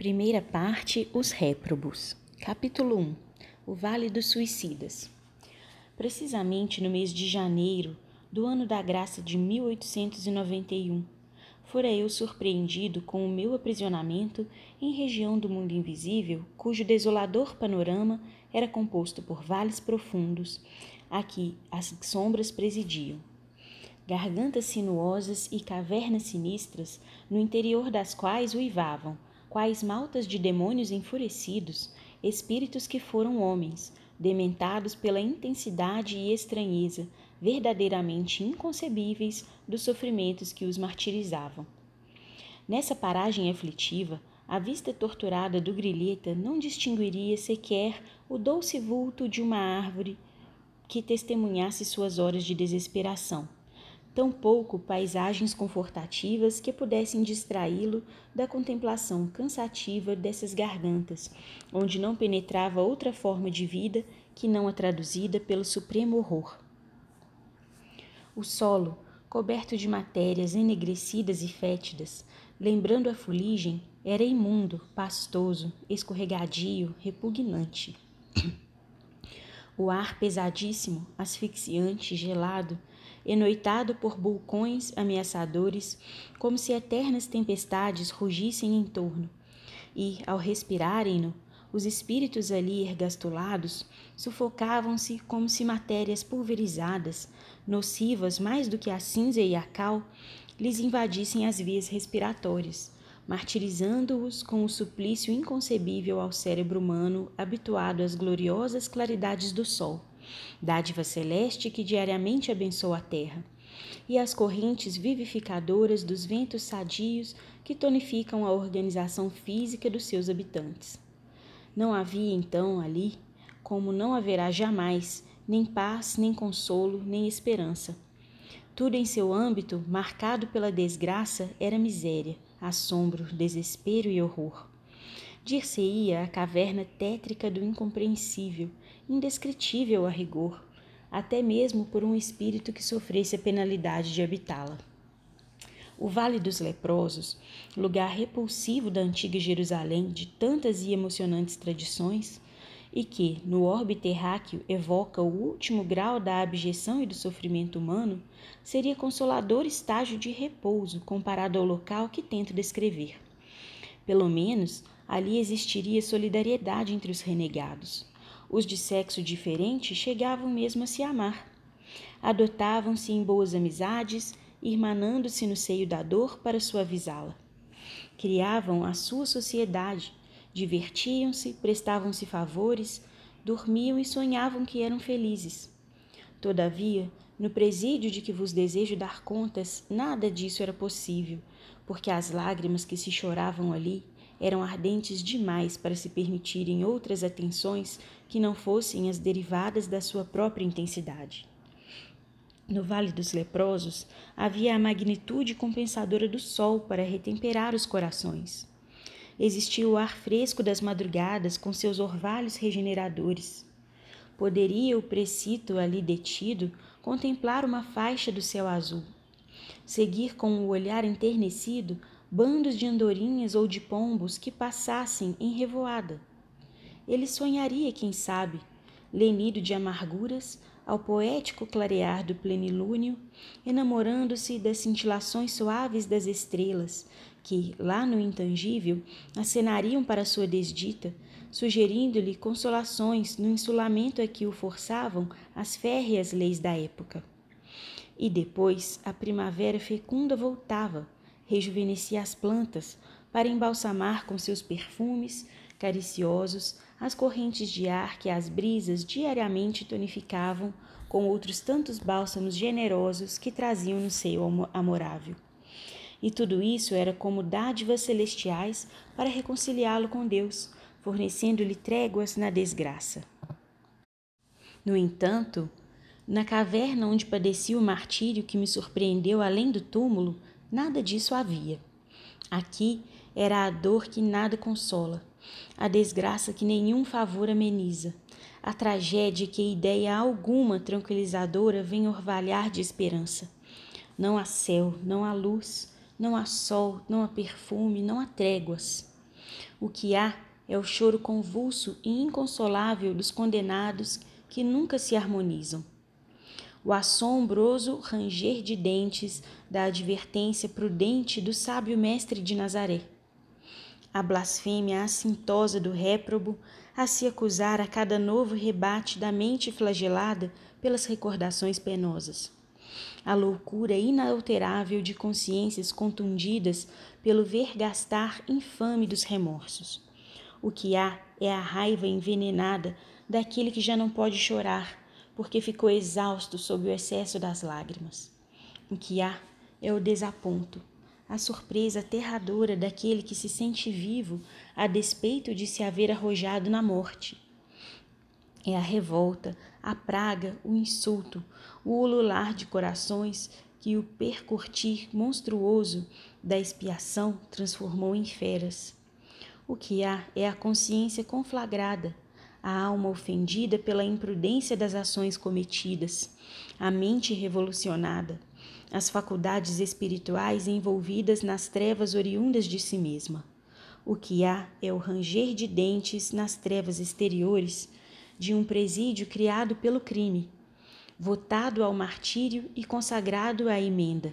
Primeira parte: Os réprobos. Capítulo 1 O Vale dos Suicidas. Precisamente no mês de janeiro do ano da graça de 1891, fora eu surpreendido com o meu aprisionamento em região do mundo invisível, cujo desolador panorama era composto por vales profundos, aqui as sombras presidiam gargantas sinuosas e cavernas sinistras, no interior das quais uivavam, quais maltas de demônios enfurecidos, espíritos que foram homens, dementados pela intensidade e estranheza verdadeiramente inconcebíveis dos sofrimentos que os martirizavam. Nessa paragem aflitiva, a vista torturada do grilheta não distinguiria sequer o doce vulto de uma árvore que testemunhasse suas horas de desesperação tampouco paisagens confortativas que pudessem distraí-lo da contemplação cansativa dessas gargantas, onde não penetrava outra forma de vida que não a traduzida pelo supremo horror. O solo, coberto de matérias enegrecidas e fétidas, lembrando a fuligem, era imundo, pastoso, escorregadio, repugnante. O ar pesadíssimo, asfixiante, gelado, enoitado por vulcões ameaçadores, como se eternas tempestades rugissem em torno. E, ao respirarem-no, os espíritos ali ergastulados sufocavam-se como se matérias pulverizadas, nocivas mais do que a cinza e a cal, lhes invadissem as vias respiratórias, martirizando-os com o suplício inconcebível ao cérebro humano habituado às gloriosas claridades do sol dádiva celeste que diariamente abençoa a terra, e as correntes vivificadoras dos ventos sadios que tonificam a organização física dos seus habitantes. Não havia então ali, como não haverá jamais, nem paz, nem consolo, nem esperança. Tudo em seu âmbito, marcado pela desgraça, era miséria, assombro, desespero e horror. Dir-se-ia a caverna tétrica do incompreensível, indescritível a rigor, até mesmo por um espírito que sofresse a penalidade de habitá-la. O Vale dos Leprosos, lugar repulsivo da antiga Jerusalém de tantas e emocionantes tradições, e que, no orbe terráqueo, evoca o último grau da abjeção e do sofrimento humano, seria consolador estágio de repouso comparado ao local que tento descrever. Pelo menos, ali existiria solidariedade entre os renegados. Os de sexo diferente chegavam mesmo a se amar. Adotavam-se em boas amizades, irmanando-se no seio da dor para suavizá-la. Criavam a sua sociedade, divertiam-se, prestavam-se favores, dormiam e sonhavam que eram felizes. Todavia, no presídio de que vos desejo dar contas, nada disso era possível, porque as lágrimas que se choravam ali eram ardentes demais para se permitirem outras atenções que não fossem as derivadas da sua própria intensidade. No Vale dos Leprosos havia a magnitude compensadora do sol para retemperar os corações. Existia o ar fresco das madrugadas com seus orvalhos regeneradores. Poderia o precito ali detido contemplar uma faixa do céu azul, seguir com o olhar enternecido bandos de andorinhas ou de pombos que passassem em revoada. Ele sonharia, quem sabe, lenido de amarguras, ao poético clarear do plenilúnio, enamorando-se das cintilações suaves das estrelas, que, lá no intangível, acenariam para sua desdita, sugerindo-lhe consolações no insulamento a que o forçavam as férreas leis da época. E depois a primavera fecunda voltava, rejuvenescia as plantas para embalsamar com seus perfumes cariciosos as correntes de ar que as brisas diariamente tonificavam com outros tantos bálsamos generosos que traziam no seio amorável. E tudo isso era como dádivas celestiais para reconciliá-lo com Deus, fornecendo-lhe tréguas na desgraça. No entanto, na caverna onde padeci o martírio que me surpreendeu além do túmulo, Nada disso havia. Aqui era a dor que nada consola, a desgraça que nenhum favor ameniza, a tragédia que ideia alguma tranquilizadora vem orvalhar de esperança. Não há céu, não há luz, não há sol, não há perfume, não há tréguas. O que há é o choro convulso e inconsolável dos condenados que nunca se harmonizam. O assombroso ranger de dentes da advertência prudente do sábio mestre de Nazaré. A blasfêmia assintosa do réprobo a se acusar a cada novo rebate da mente flagelada pelas recordações penosas. A loucura inalterável de consciências contundidas pelo vergastar infame dos remorsos. O que há é a raiva envenenada daquele que já não pode chorar, porque ficou exausto sob o excesso das lágrimas. O que há é o desaponto, a surpresa aterradora daquele que se sente vivo a despeito de se haver arrojado na morte. É a revolta, a praga, o insulto, o ulular de corações que o percurtir monstruoso da expiação transformou em feras. O que há é a consciência conflagrada, a alma ofendida pela imprudência das ações cometidas, a mente revolucionada, as faculdades espirituais envolvidas nas trevas oriundas de si mesma. O que há é o ranger de dentes nas trevas exteriores de um presídio criado pelo crime, votado ao martírio e consagrado à emenda.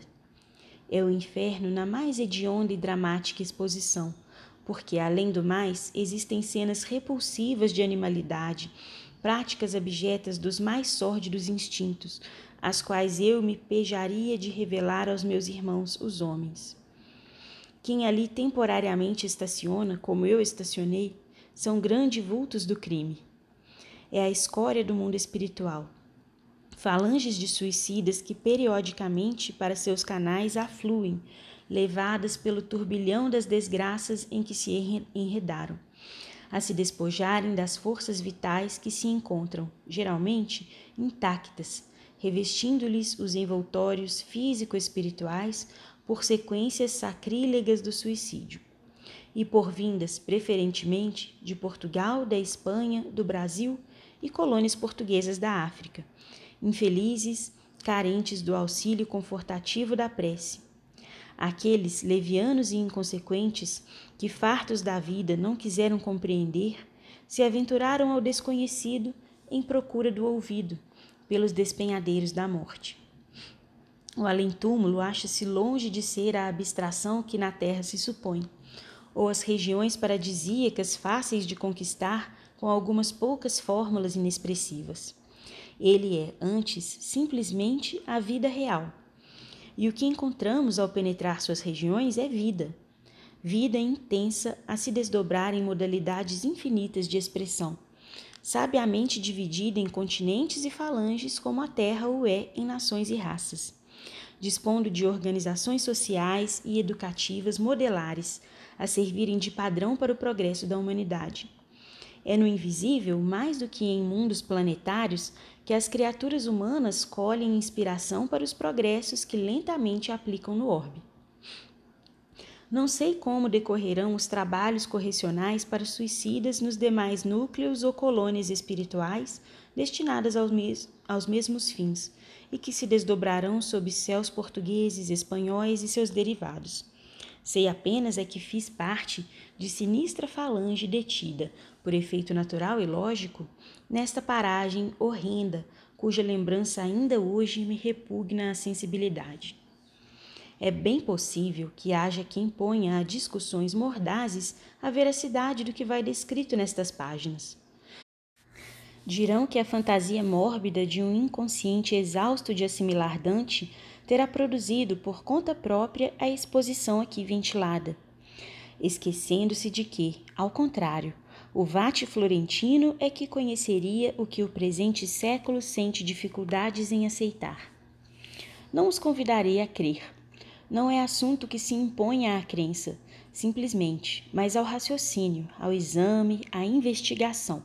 É o inferno na mais hedionda e dramática exposição, porque, além do mais, existem cenas repulsivas de animalidade, práticas abjetas dos mais sórdidos instintos, as quais eu me pejaria de revelar aos meus irmãos, os homens. Quem ali temporariamente estaciona, como eu estacionei, são grandes vultos do crime é a escória do mundo espiritual. Falanges de suicidas que periodicamente para seus canais afluem, levadas pelo turbilhão das desgraças em que se enredaram, a se despojarem das forças vitais que se encontram, geralmente, intactas, revestindo-lhes os envoltórios físico-espirituais por sequências sacrílegas do suicídio e por vindas, preferentemente, de Portugal, da Espanha, do Brasil e colônias portuguesas da África, infelizes, carentes do auxílio confortativo da prece. Aqueles levianos e inconsequentes que, fartos da vida, não quiseram compreender, se aventuraram ao desconhecido em procura do ouvido, pelos despenhadeiros da morte. O além-túmulo acha-se longe de ser a abstração que na terra se supõe, ou as regiões paradisíacas fáceis de conquistar com algumas poucas fórmulas inexpressivas. Ele é, antes, simplesmente a vida real. E o que encontramos ao penetrar suas regiões é vida. Vida intensa a se desdobrar em modalidades infinitas de expressão, sabiamente dividida em continentes e falanges, como a Terra o é em nações e raças, dispondo de organizações sociais e educativas modelares a servirem de padrão para o progresso da humanidade. É no invisível, mais do que em mundos planetários, que as criaturas humanas colhem inspiração para os progressos que lentamente aplicam no orbe. Não sei como decorrerão os trabalhos correcionais para suicidas nos demais núcleos ou colônias espirituais destinadas aos, mes aos mesmos fins e que se desdobrarão sob céus portugueses, espanhóis e seus derivados. Sei apenas é que fiz parte de sinistra falange detida, por efeito natural e lógico, nesta paragem horrenda, cuja lembrança ainda hoje me repugna a sensibilidade. É bem possível que haja quem ponha a discussões mordazes a veracidade do que vai descrito nestas páginas. Dirão que a fantasia mórbida de um inconsciente exausto de assimilar Dante terá produzido por conta própria a exposição aqui ventilada, esquecendo-se de que, ao contrário, o vate florentino é que conheceria o que o presente século sente dificuldades em aceitar. Não os convidarei a crer. Não é assunto que se imponha à crença, simplesmente, mas ao raciocínio, ao exame, à investigação.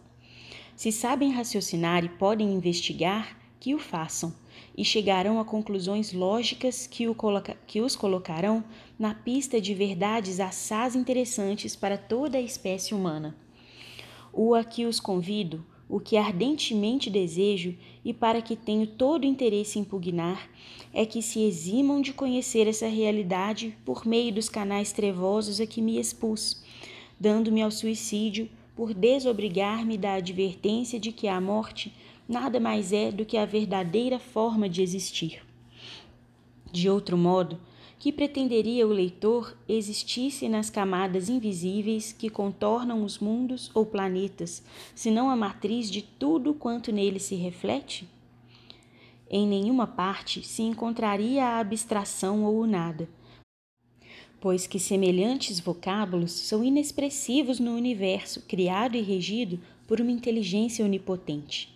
Se sabem raciocinar e podem investigar, que o façam, e chegarão a conclusões lógicas que, o coloca que os colocarão na pista de verdades assaz interessantes para toda a espécie humana o a que os convido, o que ardentemente desejo e para que tenho todo interesse em impugnar, é que se eximam de conhecer essa realidade por meio dos canais trevosos a que me expus, dando-me ao suicídio por desobrigar-me da advertência de que a morte nada mais é do que a verdadeira forma de existir. De outro modo, que pretenderia o leitor existisse nas camadas invisíveis que contornam os mundos ou planetas, senão a matriz de tudo quanto nele se reflete? Em nenhuma parte se encontraria a abstração ou o nada, pois que semelhantes vocábulos são inexpressivos no universo criado e regido por uma inteligência onipotente.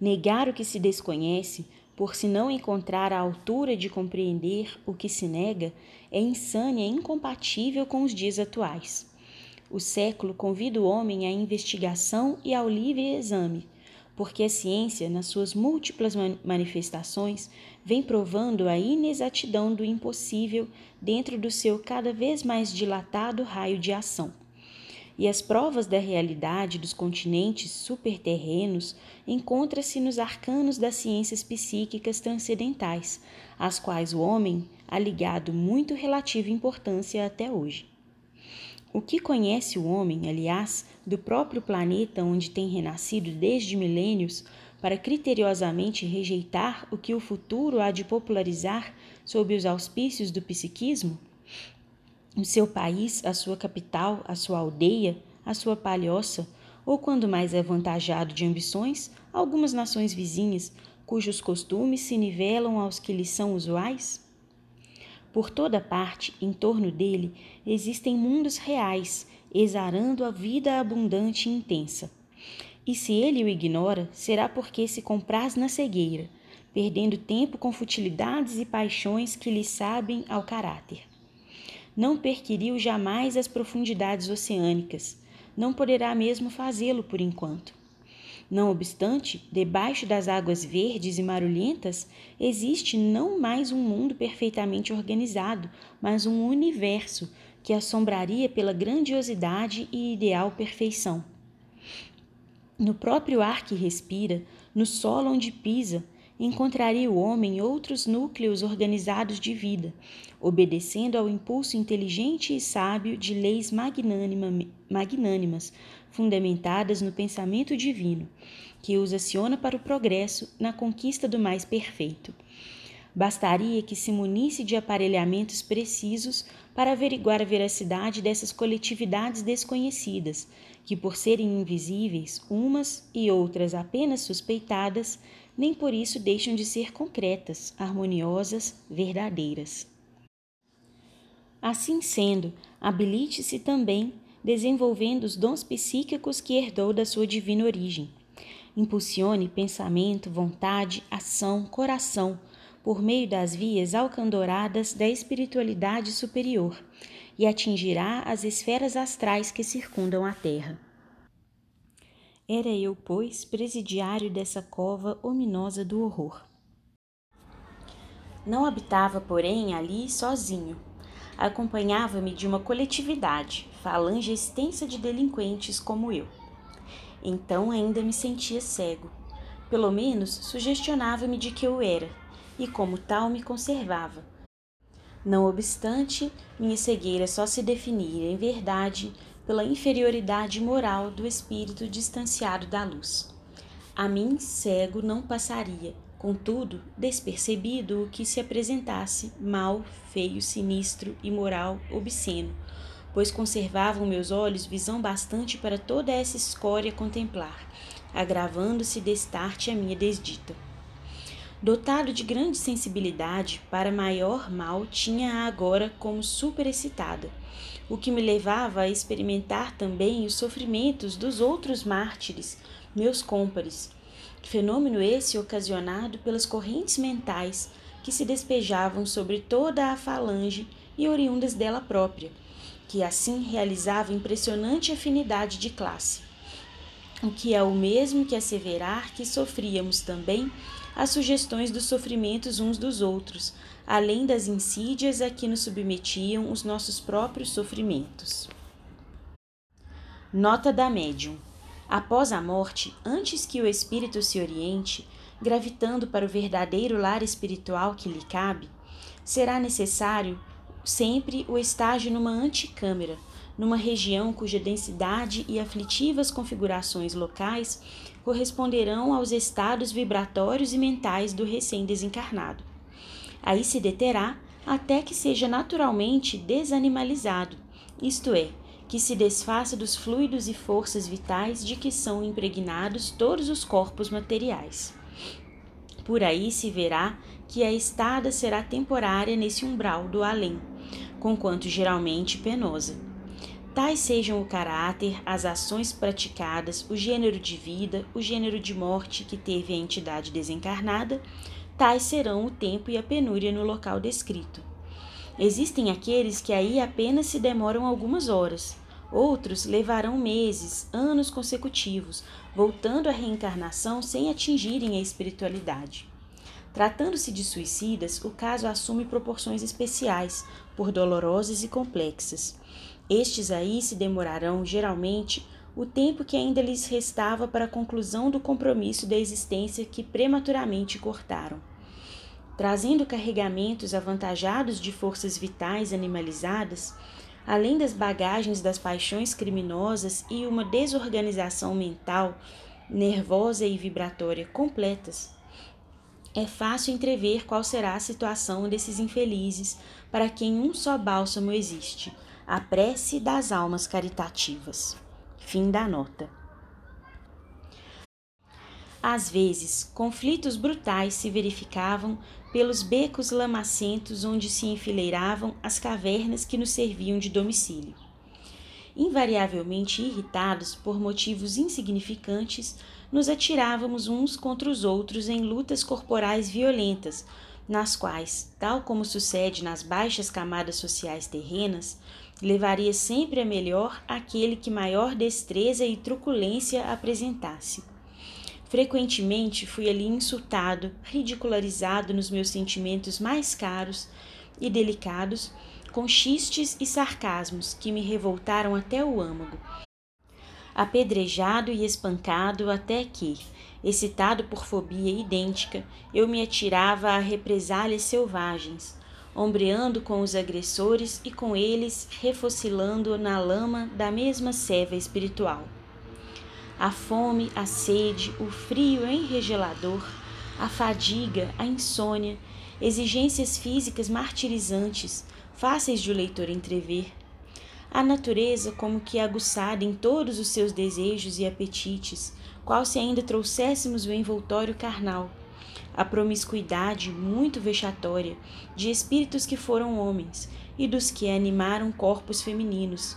Negar o que se desconhece, por se não encontrar a altura de compreender o que se nega, é insânia incompatível com os dias atuais. O século convida o homem à investigação e ao livre exame, porque a ciência, nas suas múltiplas manifestações, vem provando a inexatidão do impossível dentro do seu cada vez mais dilatado raio de ação e as provas da realidade dos continentes superterrenos encontra-se nos arcanos das ciências psíquicas transcendentais, às quais o homem ha ligado muito relativa importância até hoje. O que conhece o homem, aliás, do próprio planeta onde tem renascido desde milênios, para criteriosamente rejeitar o que o futuro há de popularizar sob os auspícios do psiquismo? O seu país, a sua capital, a sua aldeia, a sua palhoça, ou quando mais é avantajado de ambições, algumas nações vizinhas, cujos costumes se nivelam aos que lhe são usuais? Por toda parte, em torno dele, existem mundos reais, exarando a vida abundante e intensa. E se ele o ignora, será porque se compraz na cegueira, perdendo tempo com futilidades e paixões que lhe sabem ao caráter não perquiriu jamais as profundidades oceânicas, não poderá mesmo fazê-lo por enquanto. Não obstante, debaixo das águas verdes e marulhentas, existe não mais um mundo perfeitamente organizado, mas um universo que assombraria pela grandiosidade e ideal perfeição. No próprio ar que respira, no solo onde pisa, encontraria o homem outros núcleos organizados de vida, obedecendo ao impulso inteligente e sábio de leis magnânimas, fundamentadas no pensamento divino, que os aciona para o progresso na conquista do mais perfeito. Bastaria que se munisse de aparelhamentos precisos para averiguar a veracidade dessas coletividades desconhecidas, que, por serem invisíveis, umas e outras apenas suspeitadas, nem por isso deixam de ser concretas, harmoniosas, verdadeiras. Assim sendo, habilite-se também desenvolvendo os dons psíquicos que herdou da sua divina origem. Impulsione pensamento, vontade, ação, coração, por meio das vias alcandoradas da espiritualidade superior, e atingirá as esferas astrais que circundam a Terra. Era eu, pois, presidiário dessa cova ominosa do horror. Não habitava, porém, ali sozinho. Acompanhava-me de uma coletividade, falange extensa de delinquentes como eu. Então ainda me sentia cego. Pelo menos sugestionava-me de que eu era, e como tal me conservava. Não obstante, minha cegueira só se definia, em verdade, pela inferioridade moral do espírito distanciado da luz. A mim, cego, não passaria, contudo, despercebido o que se apresentasse mal, feio, sinistro, imoral, obsceno, pois conservavam meus olhos visão bastante para toda essa escória contemplar, agravando-se destarte a minha desdita. Dotado de grande sensibilidade para maior mal, tinha-a agora como superexcitada, o que me levava a experimentar também os sofrimentos dos outros mártires, meus cômpares. Fenômeno esse ocasionado pelas correntes mentais que se despejavam sobre toda a falange e oriundas dela própria, que assim realizava impressionante afinidade de classe. O que é o mesmo que asseverar que sofríamos também as sugestões dos sofrimentos uns dos outros, além das insídias a que nos submetiam os nossos próprios sofrimentos. Nota da médium. Após a morte, antes que o espírito se oriente, gravitando para o verdadeiro lar espiritual que lhe cabe, será necessário sempre o estágio numa anticâmara, numa região cuja densidade e aflitivas configurações locais corresponderão aos estados vibratórios e mentais do recém-desencarnado. Aí se deterá até que seja naturalmente desanimalizado, isto é, que se desfaça dos fluidos e forças vitais de que são impregnados todos os corpos materiais. Por aí se verá que a estada será temporária nesse umbral do além, conquanto geralmente penosa. Tais sejam o caráter, as ações praticadas, o gênero de vida, o gênero de morte que teve a entidade desencarnada, tais serão o tempo e a penúria no local descrito. Existem aqueles que aí apenas se demoram algumas horas, outros levarão meses, anos consecutivos, voltando à reencarnação sem atingirem a espiritualidade. Tratando-se de suicidas, o caso assume proporções especiais, por dolorosas e complexas. Estes aí se demorarão, geralmente, o tempo que ainda lhes restava para a conclusão do compromisso da existência que prematuramente cortaram. Trazendo carregamentos avantajados de forças vitais animalizadas, além das bagagens das paixões criminosas e uma desorganização mental, nervosa e vibratória completas, é fácil entrever qual será a situação desses infelizes para quem um só bálsamo existe, a prece das almas caritativas. Fim da nota. Às vezes, conflitos brutais se verificavam pelos becos lamacentos onde se enfileiravam as cavernas que nos serviam de domicílio. Invariavelmente irritados por motivos insignificantes, nos atirávamos uns contra os outros em lutas corporais violentas, nas quais, tal como sucede nas baixas camadas sociais terrenas, levaria sempre a melhor aquele que maior destreza e truculência apresentasse. Frequentemente fui ali insultado, ridicularizado nos meus sentimentos mais caros e delicados, com xistes e sarcasmos que me revoltaram até o âmago. Apedrejado e espancado até que, excitado por fobia idêntica, eu me atirava a represálias selvagens, ombreando com os agressores e com eles refocilando na lama da mesma ceva espiritual a fome, a sede, o frio enregelador, a fadiga, a insônia, exigências físicas martirizantes, fáceis de o leitor entrever. A natureza, como que aguçada em todos os seus desejos e apetites, qual se ainda trouxéssemos o envoltório carnal. A promiscuidade muito vexatória de espíritos que foram homens e dos que animaram corpos femininos,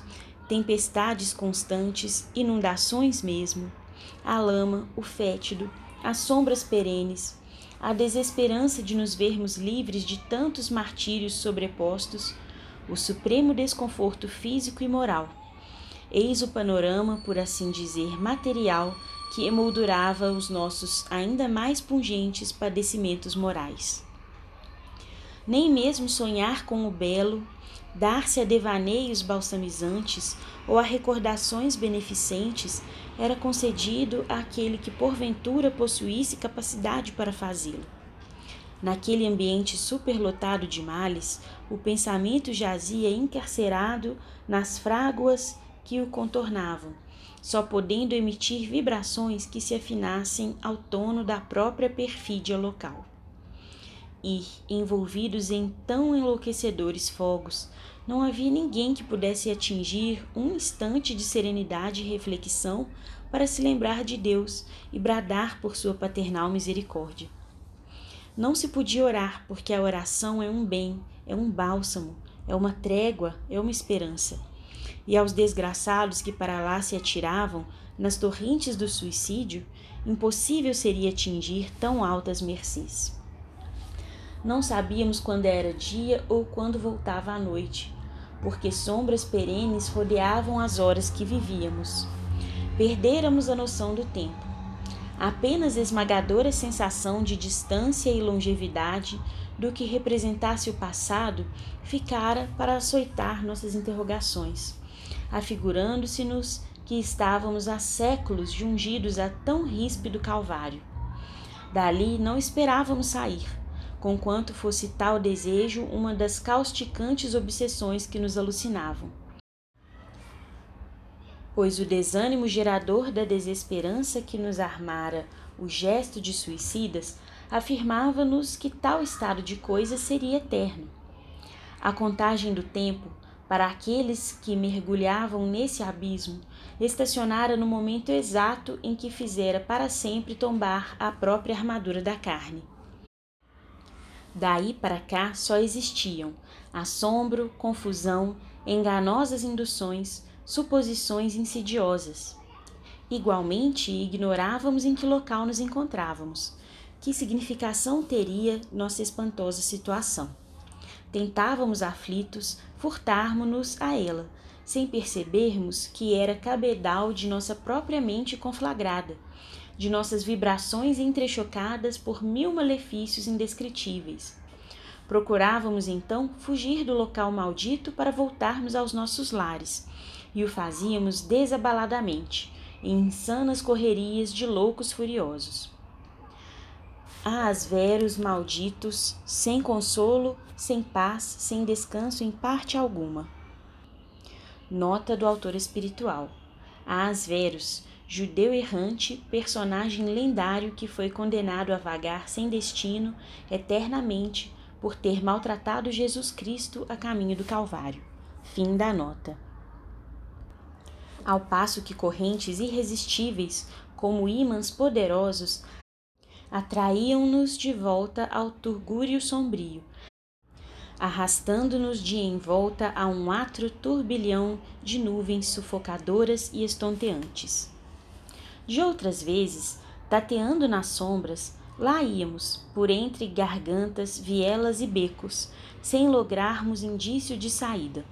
tempestades constantes, inundações mesmo, a lama, o fétido, as sombras perenes, a desesperança de nos vermos livres de tantos martírios sobrepostos, o supremo desconforto físico e moral. Eis o panorama, por assim dizer, material que emoldurava os nossos ainda mais pungentes padecimentos morais. Nem mesmo sonhar com o belo, dar-se a devaneios balsamizantes ou a recordações beneficentes era concedido àquele que porventura possuísse capacidade para fazê-lo. Naquele ambiente superlotado de males, o pensamento jazia encarcerado nas fráguas que o contornavam, só podendo emitir vibrações que se afinassem ao tono da própria perfídia local e, envolvidos em tão enlouquecedores fogos, não havia ninguém que pudesse atingir um instante de serenidade e reflexão para se lembrar de Deus e bradar por sua paternal misericórdia. Não se podia orar, porque a oração é um bem, é um bálsamo, é uma trégua, é uma esperança. E aos desgraçados que para lá se atiravam, nas torrentes do suicídio, impossível seria atingir tão altas mercês. Não sabíamos quando era dia ou quando voltava a noite, porque sombras perenes rodeavam as horas que vivíamos. Perdêramos a noção do tempo. Apenas esmagadora sensação de distância e longevidade do que representasse o passado ficara para açoitar nossas interrogações, afigurando-se-nos que estávamos há séculos jungidos a tão ríspido calvário. Dali não esperávamos sair conquanto fosse tal desejo uma das causticantes obsessões que nos alucinavam. pois o desânimo gerador da desesperança que nos armara o gesto de suicidas afirmava-nos que tal estado de coisas seria eterno. A contagem do tempo para aqueles que mergulhavam nesse abismo estacionara no momento exato em que fizera para sempre tombar a própria armadura da carne. Daí para cá só existiam assombro, confusão, enganosas induções, suposições insidiosas. Igualmente, ignorávamos em que local nos encontrávamos, que significação teria nossa espantosa situação. Tentávamos aflitos furtarmos-nos a ela, sem percebermos que era cabedal de nossa própria mente conflagrada, de nossas vibrações entrechocadas por mil malefícios indescritíveis. Procurávamos então fugir do local maldito para voltarmos aos nossos lares, e o fazíamos desabaladamente, em insanas correrias de loucos furiosos. Ah, veros malditos, sem consolo, sem paz, sem descanso em parte alguma. Nota do autor espiritual. Asveros, judeu errante, personagem lendário que foi condenado a vagar sem destino eternamente por ter maltratado Jesus Cristo a caminho do Calvário. Fim da nota. Ao passo que correntes irresistíveis, como ímãs poderosos, atraíam-nos de volta ao turgúrio sombrio, arrastando-nos de envolta a um atro turbilhão de nuvens sufocadoras e estonteantes. De outras vezes, tateando nas sombras, lá íamos, por entre gargantas, vielas e becos, sem lograrmos indício de saída.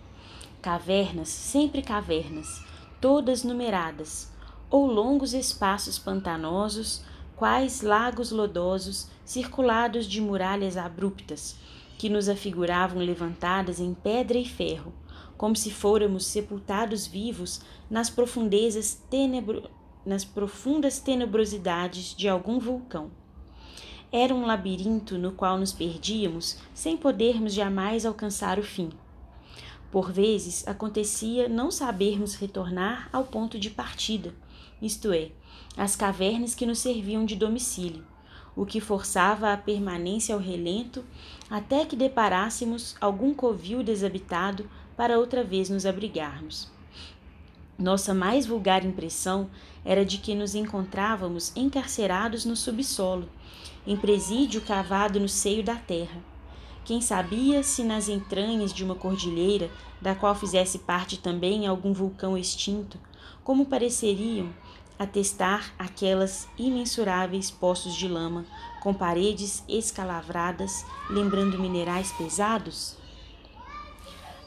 Cavernas, sempre cavernas, todas numeradas, ou longos espaços pantanosos, quais lagos lodosos circulados de muralhas abruptas, que nos afiguravam levantadas em pedra e ferro, como se fôramos sepultados vivos nas profundezas tenebro... nas profundas tenebrosidades de algum vulcão. Era um labirinto no qual nos perdíamos sem podermos jamais alcançar o fim. Por vezes acontecia não sabermos retornar ao ponto de partida, isto é, as cavernas que nos serviam de domicílio, o que forçava a permanência ao relento até que deparássemos algum covil desabitado para outra vez nos abrigarmos. Nossa mais vulgar impressão era de que nos encontrávamos encarcerados no subsolo, em presídio cavado no seio da terra. Quem sabia se nas entranhas de uma cordilheira, da qual fizesse parte também algum vulcão extinto, como pareceriam atestar aquelas imensuráveis poços de lama com paredes escalavradas, lembrando minerais pesados?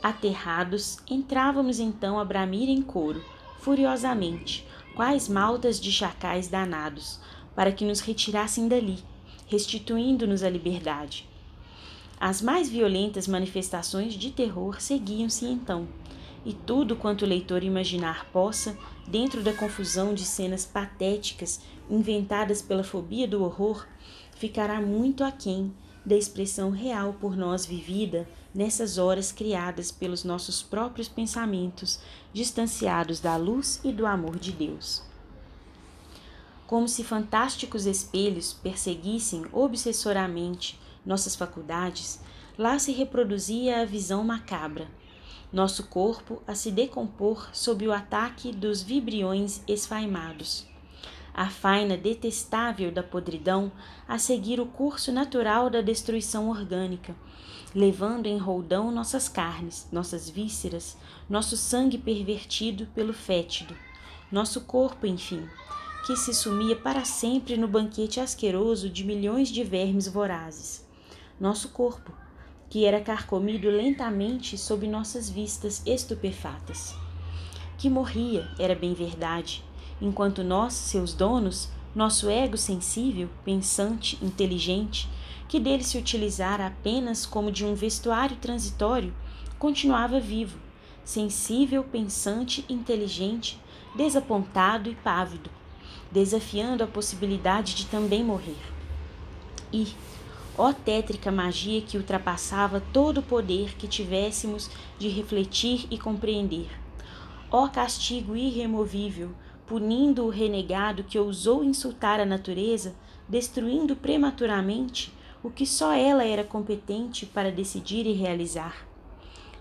Aterrados, entrávamos então a bramir em coro, furiosamente, quais maltas de chacais danados, para que nos retirassem dali, restituindo-nos a liberdade. As mais violentas manifestações de terror seguiam-se então, e tudo quanto o leitor imaginar possa, dentro da confusão de cenas patéticas inventadas pela fobia do horror, ficará muito aquém da expressão real por nós vivida nessas horas criadas pelos nossos próprios pensamentos, distanciados da luz e do amor de Deus. Como se fantásticos espelhos perseguissem obsessoramente nossas faculdades, lá se reproduzia a visão macabra nosso corpo a se decompor sob o ataque dos vibriões esfaimados. A faina detestável da podridão a seguir o curso natural da destruição orgânica, levando em roldão nossas carnes, nossas vísceras, nosso sangue pervertido pelo fétido, nosso corpo, enfim, que se sumia para sempre no banquete asqueroso de milhões de vermes vorazes. Nosso corpo, que era carcomido lentamente sob nossas vistas estupefatas. Que morria, era bem verdade, enquanto nós, seus donos, nosso ego sensível, pensante, inteligente, que dele se utilizara apenas como de um vestuário transitório, continuava vivo, sensível, pensante, inteligente, desapontado e pávido, desafiando a possibilidade de também morrer. E, Ó tétrica magia que ultrapassava todo o poder que tivéssemos de refletir e compreender. Ó castigo irremovível, punindo o renegado que ousou insultar a natureza, destruindo prematuramente o que só ela era competente para decidir e realizar.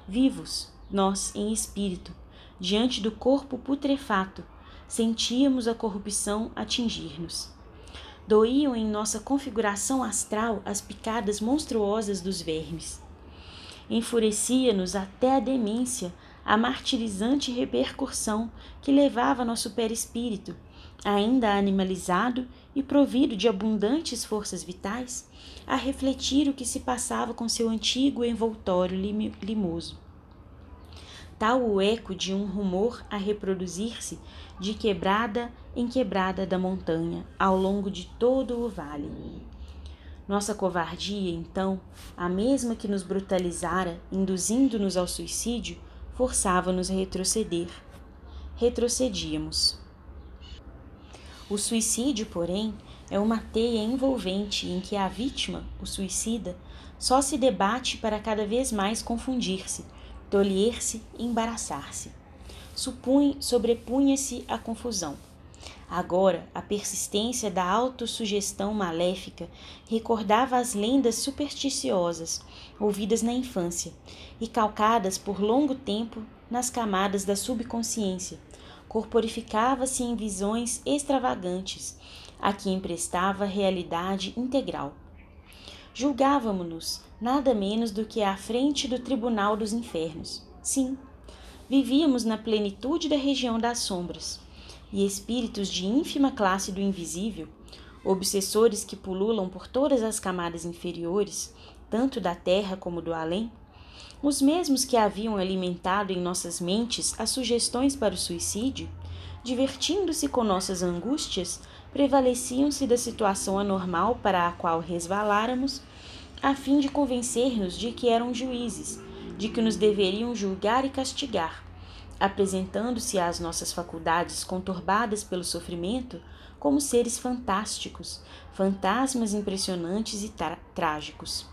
Vivos, nós em espírito, diante do corpo putrefato, sentíamos a corrupção atingir-nos. Doíam em nossa configuração astral as picadas monstruosas dos vermes. Enfurecia-nos até a demência a martirizante repercussão que levava nosso perispírito, ainda animalizado e provido de abundantes forças vitais, a refletir o que se passava com seu antigo envoltório limoso. Tal o eco de um rumor a reproduzir-se de quebrada em quebrada da montanha, ao longo de todo o vale. Nossa covardia, então, a mesma que nos brutalizara, induzindo-nos ao suicídio, forçava-nos a retroceder. Retrocedíamos. O suicídio, porém, é uma teia envolvente em que a vítima, o suicida, só se debate para cada vez mais confundir-se, tolher-se e embaraçar-se. Sobrepunha-se a confusão. Agora, a persistência da autossugestão maléfica recordava as lendas supersticiosas ouvidas na infância e calcadas por longo tempo nas camadas da subconsciência corporificava-se em visões extravagantes, a que emprestava realidade integral. Julgávamos-nos nada menos do que à frente do tribunal dos infernos. Sim, vivíamos na plenitude da região das sombras, e espíritos de ínfima classe do invisível, obsessores que pululam por todas as camadas inferiores, tanto da terra como do além, os mesmos que haviam alimentado em nossas mentes as sugestões para o suicídio, divertindo-se com nossas angústias, prevaleciam-se da situação anormal para a qual resvaláramos, a fim de convencer-nos de que eram juízes, de que nos deveriam julgar e castigar, apresentando-se às nossas faculdades conturbadas pelo sofrimento como seres fantásticos, fantasmas impressionantes e trágicos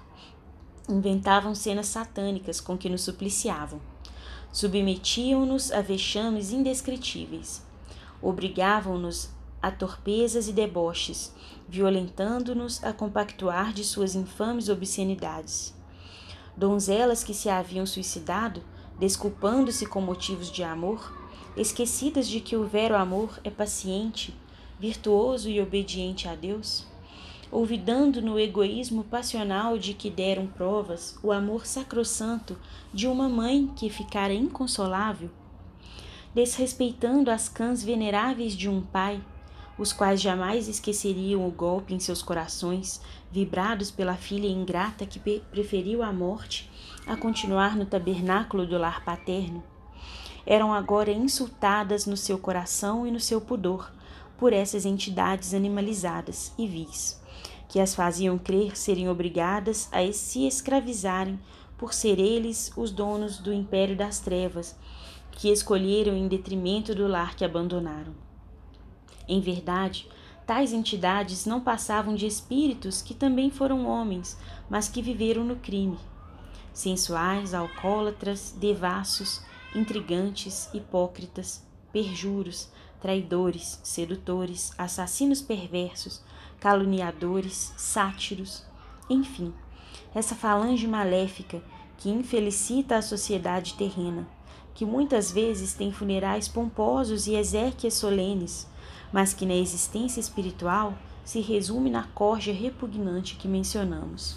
inventavam cenas satânicas com que nos supliciavam. Submetiam-nos a vexames indescritíveis. Obrigavam-nos a torpezas e deboches, violentando-nos a compactuar de suas infames obscenidades. Donzelas que se haviam suicidado, desculpando-se com motivos de amor, esquecidas de que o vero amor é paciente, virtuoso e obediente a Deus, olvidando no egoísmo passional de que deram provas o amor sacrossanto de uma mãe que ficara inconsolável, desrespeitando as cãs veneráveis de um pai, os quais jamais esqueceriam o golpe em seus corações, vibrados pela filha ingrata que preferiu a morte a continuar no tabernáculo do lar paterno, eram agora insultadas no seu coração e no seu pudor por essas entidades animalizadas e vis que as faziam crer serem obrigadas a se escravizarem por ser eles os donos do império das trevas, que escolheram em detrimento do lar que abandonaram. Em verdade, tais entidades não passavam de espíritos que também foram homens, mas que viveram no crime. Sensuais, alcoólatras, devassos, intrigantes, hipócritas, perjuros, traidores, sedutores, assassinos perversos, caluniadores, sátiros, enfim, essa falange maléfica que infelicita a sociedade terrena, que muitas vezes tem funerais pomposos e exérquias solenes, mas que na existência espiritual se resume na corja repugnante que mencionamos.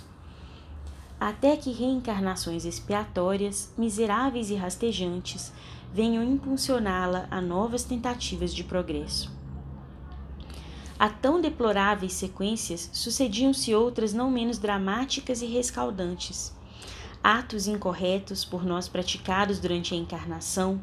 Até que reencarnações expiatórias, miseráveis e rastejantes, venham impulsioná-la a novas tentativas de progresso. A tão deploráveis sequências sucediam-se outras não menos dramáticas e rescaldantes. Atos incorretos por nós praticados durante a encarnação,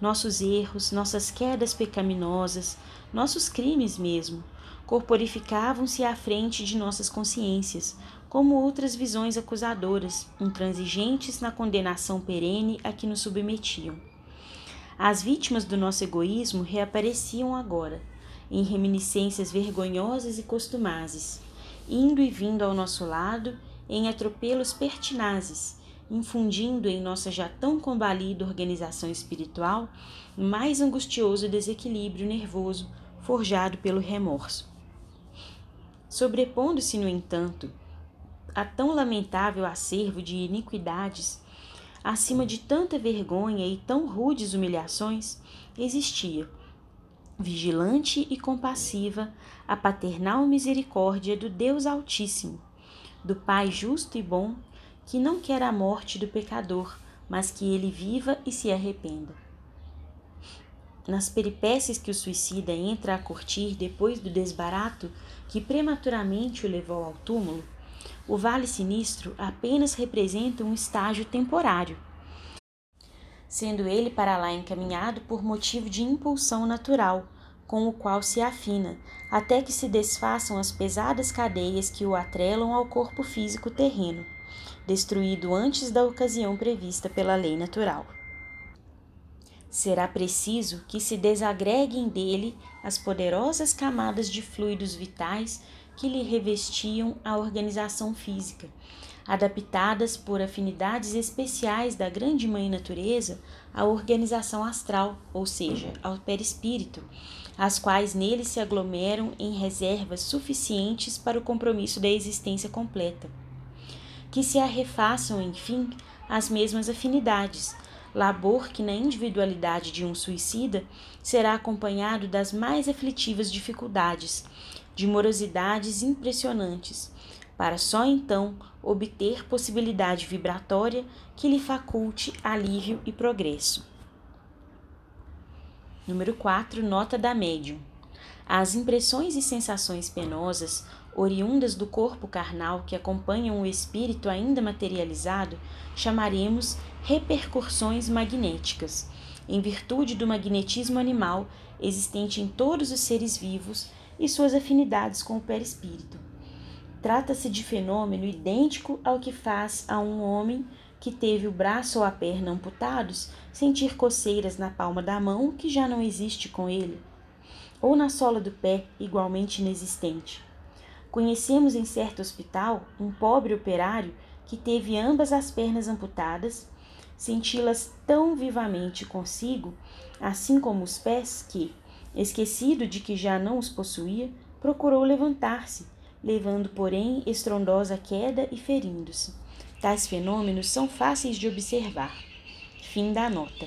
nossos erros, nossas quedas pecaminosas, nossos crimes mesmo, corporificavam-se à frente de nossas consciências, como outras visões acusadoras, intransigentes na condenação perene a que nos submetiam. As vítimas do nosso egoísmo reapareciam agora em reminiscências vergonhosas e costumazes, indo e vindo ao nosso lado em atropelos pertinazes, infundindo em nossa já tão combalida organização espiritual mais angustioso desequilíbrio nervoso forjado pelo remorso. Sobrepondo-se, no entanto, a tão lamentável acervo de iniquidades, acima de tanta vergonha e tão rudes humilhações, existia, vigilante e compassiva, a paternal misericórdia do Deus Altíssimo, do Pai justo e bom, que não quer a morte do pecador, mas que ele viva e se arrependa. Nas peripécias que o suicida entra a curtir depois do desbarato que prematuramente o levou ao túmulo, o vale sinistro apenas representa um estágio temporário, sendo ele para lá encaminhado por motivo de impulsão natural, com o qual se afina, até que se desfaçam as pesadas cadeias que o atrelam ao corpo físico terreno, destruído antes da ocasião prevista pela lei natural. Será preciso que se desagreguem dele as poderosas camadas de fluidos vitais que lhe revestiam a organização física, adaptadas por afinidades especiais da grande mãe natureza à organização astral, ou seja, ao perispírito, as quais nele se aglomeram em reservas suficientes para o compromisso da existência completa. Que se arrefaçam, enfim, as mesmas afinidades, labor que na individualidade de um suicida será acompanhado das mais aflitivas dificuldades, de morosidades impressionantes, para só então obter possibilidade vibratória que lhe faculte alívio e progresso. Número 4. Nota da médium. As impressões e sensações penosas oriundas do corpo carnal que acompanham o espírito ainda materializado chamaremos repercussões magnéticas, em virtude do magnetismo animal existente em todos os seres vivos e suas afinidades com o perispírito. Trata-se de fenômeno idêntico ao que faz a um homem que teve o braço ou a perna amputados sentir coceiras na palma da mão que já não existe com ele, ou na sola do pé, igualmente inexistente. Conhecemos em certo hospital um pobre operário que teve ambas as pernas amputadas, senti-las tão vivamente consigo, assim como os pés, que, esquecido de que já não os possuía, procurou levantar-se levando, porém, estrondosa queda e ferindo-se. Tais fenômenos são fáceis de observar. Fim da nota.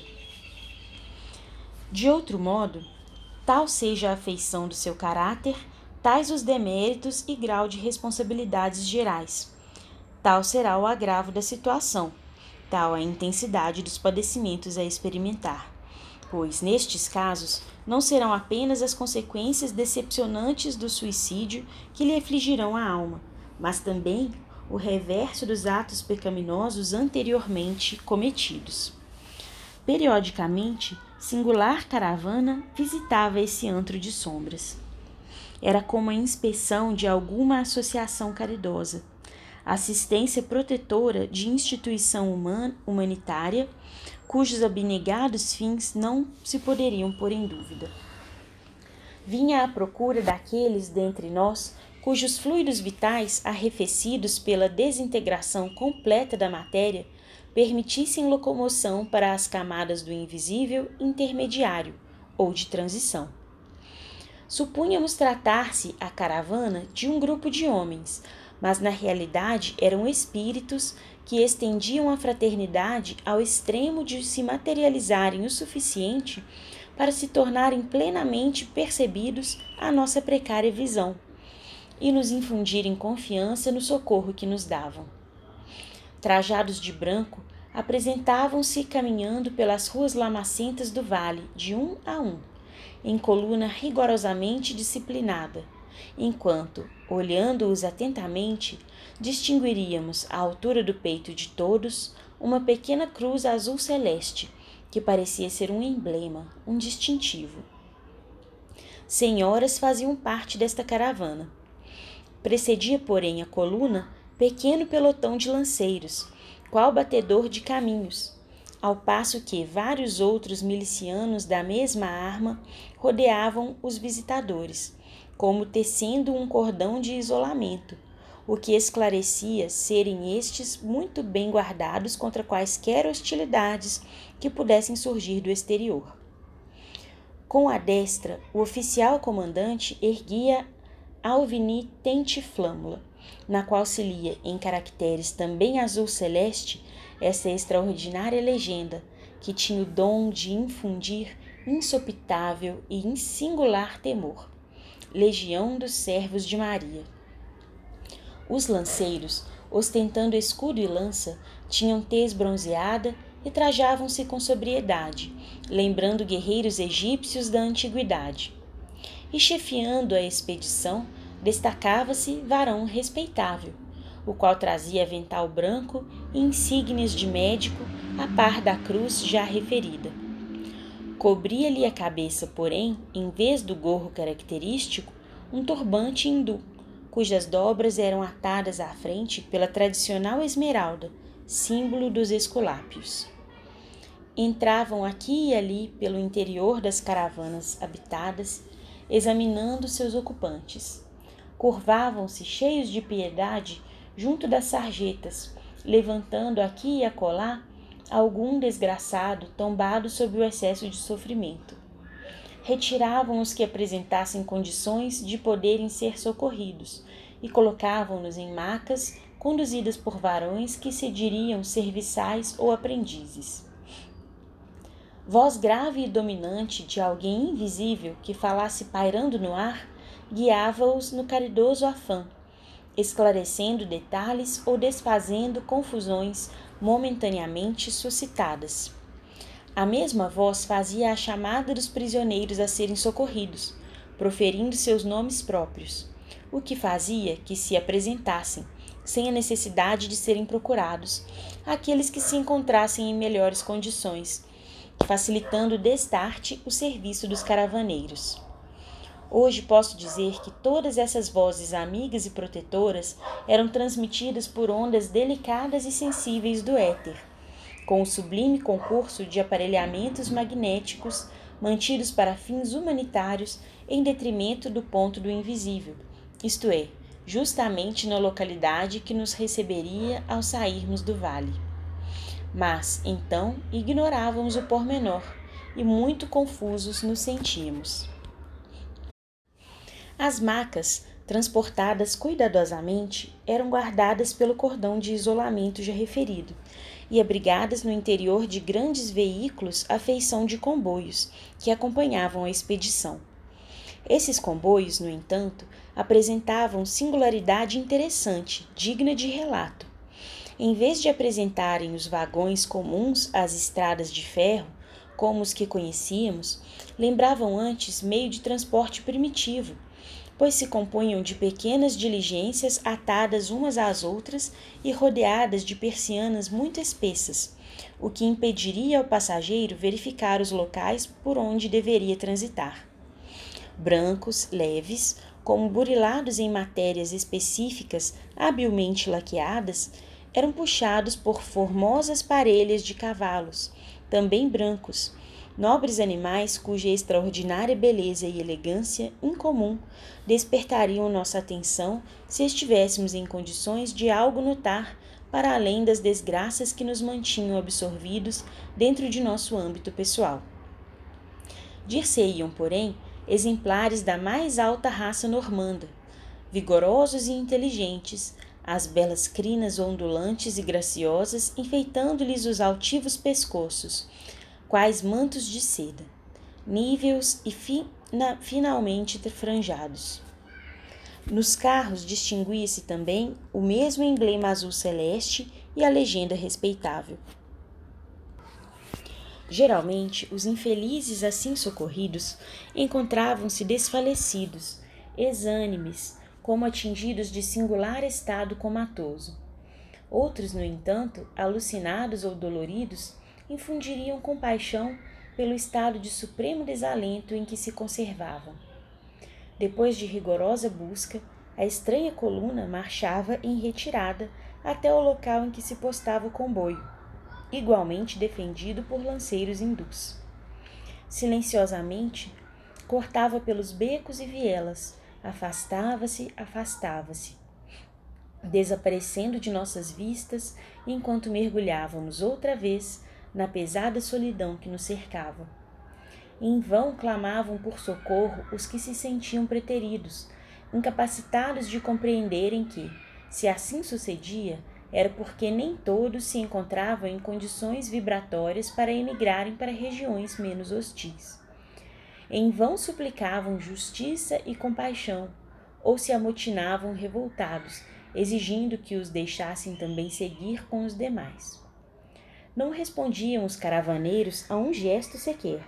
De outro modo, tal seja a feição do seu caráter, tais os deméritos e grau de responsabilidades gerais. Tal será o agravo da situação, tal a intensidade dos padecimentos a experimentar pois nestes casos não serão apenas as consequências decepcionantes do suicídio que lhe afligirão a alma, mas também o reverso dos atos pecaminosos anteriormente cometidos. Periodicamente, singular caravana visitava esse antro de sombras. Era como a inspeção de alguma associação caridosa, assistência protetora de instituição human humanitária cujos abnegados fins não se poderiam pôr em dúvida. Vinha à procura daqueles dentre nós cujos fluidos vitais, arrefecidos pela desintegração completa da matéria, permitissem locomoção para as camadas do invisível intermediário ou de transição. Supunhamos tratar-se a caravana de um grupo de homens, mas na realidade eram espíritos que estendiam a fraternidade ao extremo de se materializarem o suficiente para se tornarem plenamente percebidos à nossa precária visão e nos infundirem confiança no socorro que nos davam. Trajados de branco, apresentavam-se caminhando pelas ruas lamacentas do vale, de um a um, em coluna rigorosamente disciplinada, enquanto, olhando-os atentamente, distinguiríamos à altura do peito de todos uma pequena cruz azul celeste, que parecia ser um emblema, um distintivo. Senhoras faziam parte desta caravana. Precedia, porém, a coluna pequeno pelotão de lanceiros, qual batedor de caminhos, ao passo que vários outros milicianos da mesma arma rodeavam os visitadores, como tecendo um cordão de isolamento o que esclarecia serem estes muito bem guardados contra quaisquer hostilidades que pudessem surgir do exterior. Com a destra, o oficial comandante erguia Alvini Flâmula, na qual se lia em caracteres também azul celeste essa extraordinária legenda que tinha o dom de infundir insopitável e singular temor. Legião dos Servos de Maria. Os lanceiros, ostentando escudo e lança, tinham tez bronzeada e trajavam-se com sobriedade, lembrando guerreiros egípcios da antiguidade. E chefiando a expedição, destacava-se varão respeitável, o qual trazia avental branco e insígnias de médico a par da cruz já referida. Cobria-lhe a cabeça, porém, em vez do gorro característico, um turbante hindu, cujas dobras eram atadas à frente pela tradicional esmeralda, símbolo dos esculápios. Entravam aqui e ali pelo interior das caravanas habitadas, examinando seus ocupantes. Curvavam-se cheios de piedade junto das sarjetas, levantando aqui e acolá algum desgraçado tombado sob o excesso de sofrimento retiravam os que apresentassem condições de poderem ser socorridos e colocavam-nos em macas conduzidas por varões que se diriam serviçais ou aprendizes. Voz grave e dominante de alguém invisível que falasse pairando no ar guiava-os no caridoso afã, esclarecendo detalhes ou desfazendo confusões momentaneamente suscitadas. A mesma voz fazia a chamada dos prisioneiros a serem socorridos, proferindo seus nomes próprios, o que fazia que se apresentassem, sem a necessidade de serem procurados, aqueles que se encontrassem em melhores condições, facilitando destarte o serviço dos caravaneiros. Hoje posso dizer que todas essas vozes amigas e protetoras eram transmitidas por ondas delicadas e sensíveis do éter com o sublime concurso de aparelhamentos magnéticos mantidos para fins humanitários em detrimento do ponto do invisível, isto é, justamente na localidade que nos receberia ao sairmos do vale. Mas, então, ignorávamos o pormenor e muito confusos nos sentíamos. As macas, transportadas cuidadosamente, eram guardadas pelo cordão de isolamento já referido e abrigadas no interior de grandes veículos à feição de comboios que acompanhavam a expedição. Esses comboios, no entanto, apresentavam singularidade interessante, digna de relato. Em vez de apresentarem os vagões comuns às estradas de ferro, como os que conhecíamos, lembravam antes meio de transporte primitivo pois se compunham de pequenas diligências atadas umas às outras e rodeadas de persianas muito espessas, o que impediria ao passageiro verificar os locais por onde deveria transitar. Brancos, leves, como burilados em matérias específicas habilmente laqueadas, eram puxados por formosas parelhas de cavalos, também brancos, nobres animais cuja extraordinária beleza e elegância incomum despertariam nossa atenção se estivéssemos em condições de algo notar para além das desgraças que nos mantinham absorvidos dentro de nosso âmbito pessoal. Dir-se-iam, porém, exemplares da mais alta raça normanda, vigorosos e inteligentes, as belas crinas ondulantes e graciosas enfeitando-lhes os altivos pescoços, quais mantos de seda, níveis e fina, finalmente franjados. Nos carros distinguia-se também o mesmo emblema azul celeste e a legenda respeitável. Geralmente, os infelizes assim socorridos encontravam-se desfalecidos, exânimes, como atingidos de singular estado comatoso. Outros, no entanto, alucinados ou doloridos, infundiriam compaixão pelo estado de supremo desalento em que se conservavam. Depois de rigorosa busca, a estranha coluna marchava em retirada até o local em que se postava o comboio, igualmente defendido por lanceiros hindus. Silenciosamente, cortava pelos becos e vielas, afastava-se, afastava-se. desaparecendo de nossas vistas enquanto mergulhávamos outra vez na pesada solidão que nos cercava. Em vão clamavam por socorro os que se sentiam preteridos, incapacitados de compreenderem que, se assim sucedia, era porque nem todos se encontravam em condições vibratórias para emigrarem para regiões menos hostis. Em vão suplicavam justiça e compaixão, ou se amotinavam revoltados, exigindo que os deixassem também seguir com os demais. Não respondiam os caravaneiros a um gesto sequer,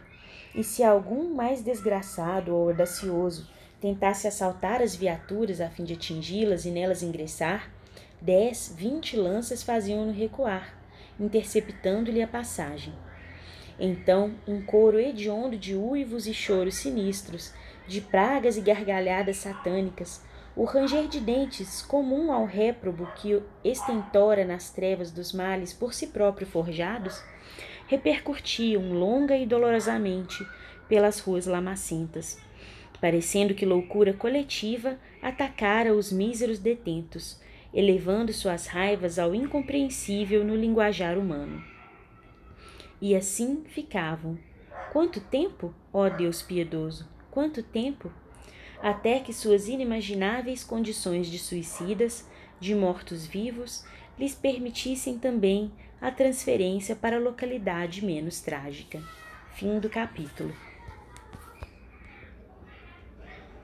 e se algum mais desgraçado ou audacioso tentasse assaltar as viaturas a fim de atingi-las e nelas ingressar, dez, vinte lanças faziam-no recuar, interceptando-lhe a passagem. Então, um coro hediondo de uivos e choros sinistros, de pragas e gargalhadas satânicas, o ranger de dentes, comum ao réprobo que estentora nas trevas dos males por si próprio forjados, repercutiam longa e dolorosamente pelas ruas lamacentas, parecendo que loucura coletiva atacara os míseros detentos, elevando suas raivas ao incompreensível no linguajar humano. E assim ficavam. Quanto tempo, ó Deus piedoso, quanto tempo? Até que suas inimagináveis condições de suicidas, de mortos-vivos, lhes permitissem também a transferência para localidade menos trágica. Fim do capítulo.